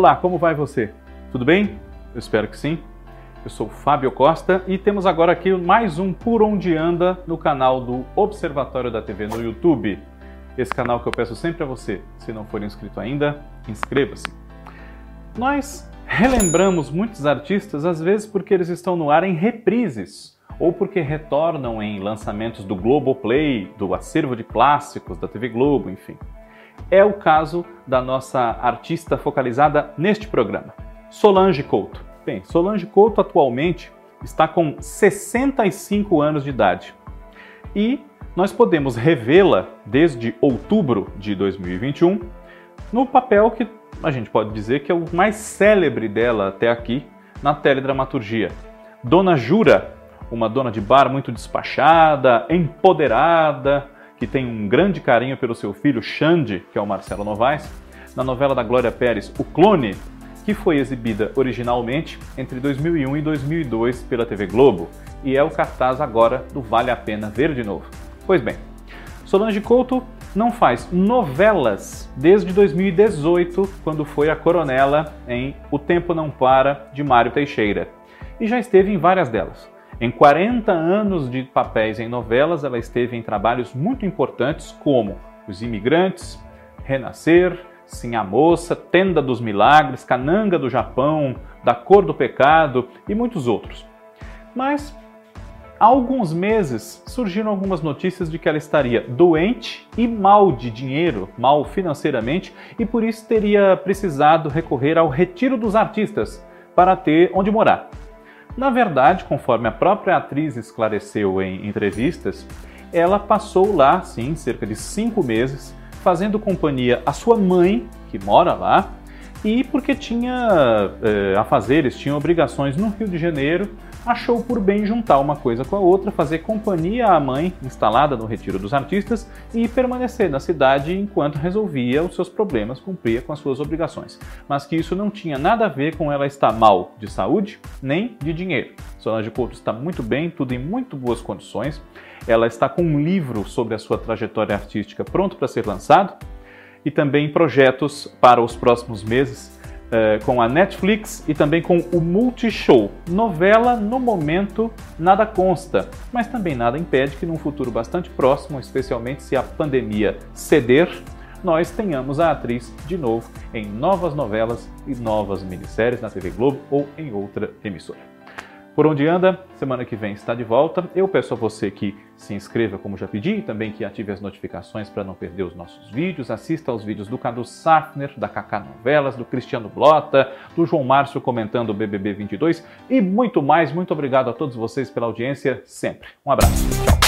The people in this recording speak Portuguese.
Olá, como vai você? Tudo bem? Eu espero que sim. Eu sou Fábio Costa e temos agora aqui mais um Por Onde Anda no canal do Observatório da TV no YouTube. Esse canal que eu peço sempre a você, se não for inscrito ainda, inscreva-se. Nós relembramos muitos artistas, às vezes porque eles estão no ar em reprises ou porque retornam em lançamentos do Globoplay, do acervo de clássicos da TV Globo, enfim. É o caso da nossa artista focalizada neste programa, Solange Couto. Bem, Solange Couto atualmente está com 65 anos de idade e nós podemos revê-la desde outubro de 2021 no papel que a gente pode dizer que é o mais célebre dela até aqui na teledramaturgia. Dona Jura, uma dona de bar muito despachada, empoderada, que tem um grande carinho pelo seu filho Xande, que é o Marcelo Novaes, na novela da Glória Pérez, O Clone, que foi exibida originalmente entre 2001 e 2002 pela TV Globo e é o cartaz agora do Vale a Pena Ver de Novo. Pois bem, Solange Couto não faz novelas desde 2018, quando foi a coronela em O Tempo Não Para, de Mário Teixeira, e já esteve em várias delas. Em 40 anos de papéis em novelas, ela esteve em trabalhos muito importantes como Os Imigrantes, Renascer, Sim a Moça, Tenda dos Milagres, Cananga do Japão, Da Cor do Pecado e muitos outros. Mas há alguns meses surgiram algumas notícias de que ela estaria doente e mal de dinheiro, mal financeiramente, e por isso teria precisado recorrer ao retiro dos artistas para ter onde morar. Na verdade, conforme a própria atriz esclareceu em entrevistas, ela passou lá, sim, cerca de cinco meses, fazendo companhia à sua mãe, que mora lá, e porque tinha eh, afazeres, tinha obrigações no Rio de Janeiro, achou por bem juntar uma coisa com a outra, fazer companhia à mãe instalada no Retiro dos Artistas e permanecer na cidade enquanto resolvia os seus problemas, cumpria com as suas obrigações. Mas que isso não tinha nada a ver com ela estar mal de saúde nem de dinheiro. Solange Couto está muito bem, tudo em muito boas condições. Ela está com um livro sobre a sua trajetória artística pronto para ser lançado e também projetos para os próximos meses é, com a Netflix e também com o Multishow. Novela, no momento, nada consta, mas também nada impede que num futuro bastante próximo, especialmente se a pandemia ceder, nós tenhamos a atriz de novo em novas novelas e novas minisséries na TV Globo ou em outra emissora. Por onde anda, semana que vem está de volta. Eu peço a você que se inscreva, como já pedi, e também que ative as notificações para não perder os nossos vídeos. Assista aos vídeos do Cadu Safner, da Kaká Novelas, do Cristiano Blota, do João Márcio comentando o BBB 22 e muito mais. Muito obrigado a todos vocês pela audiência sempre. Um abraço. Tchau.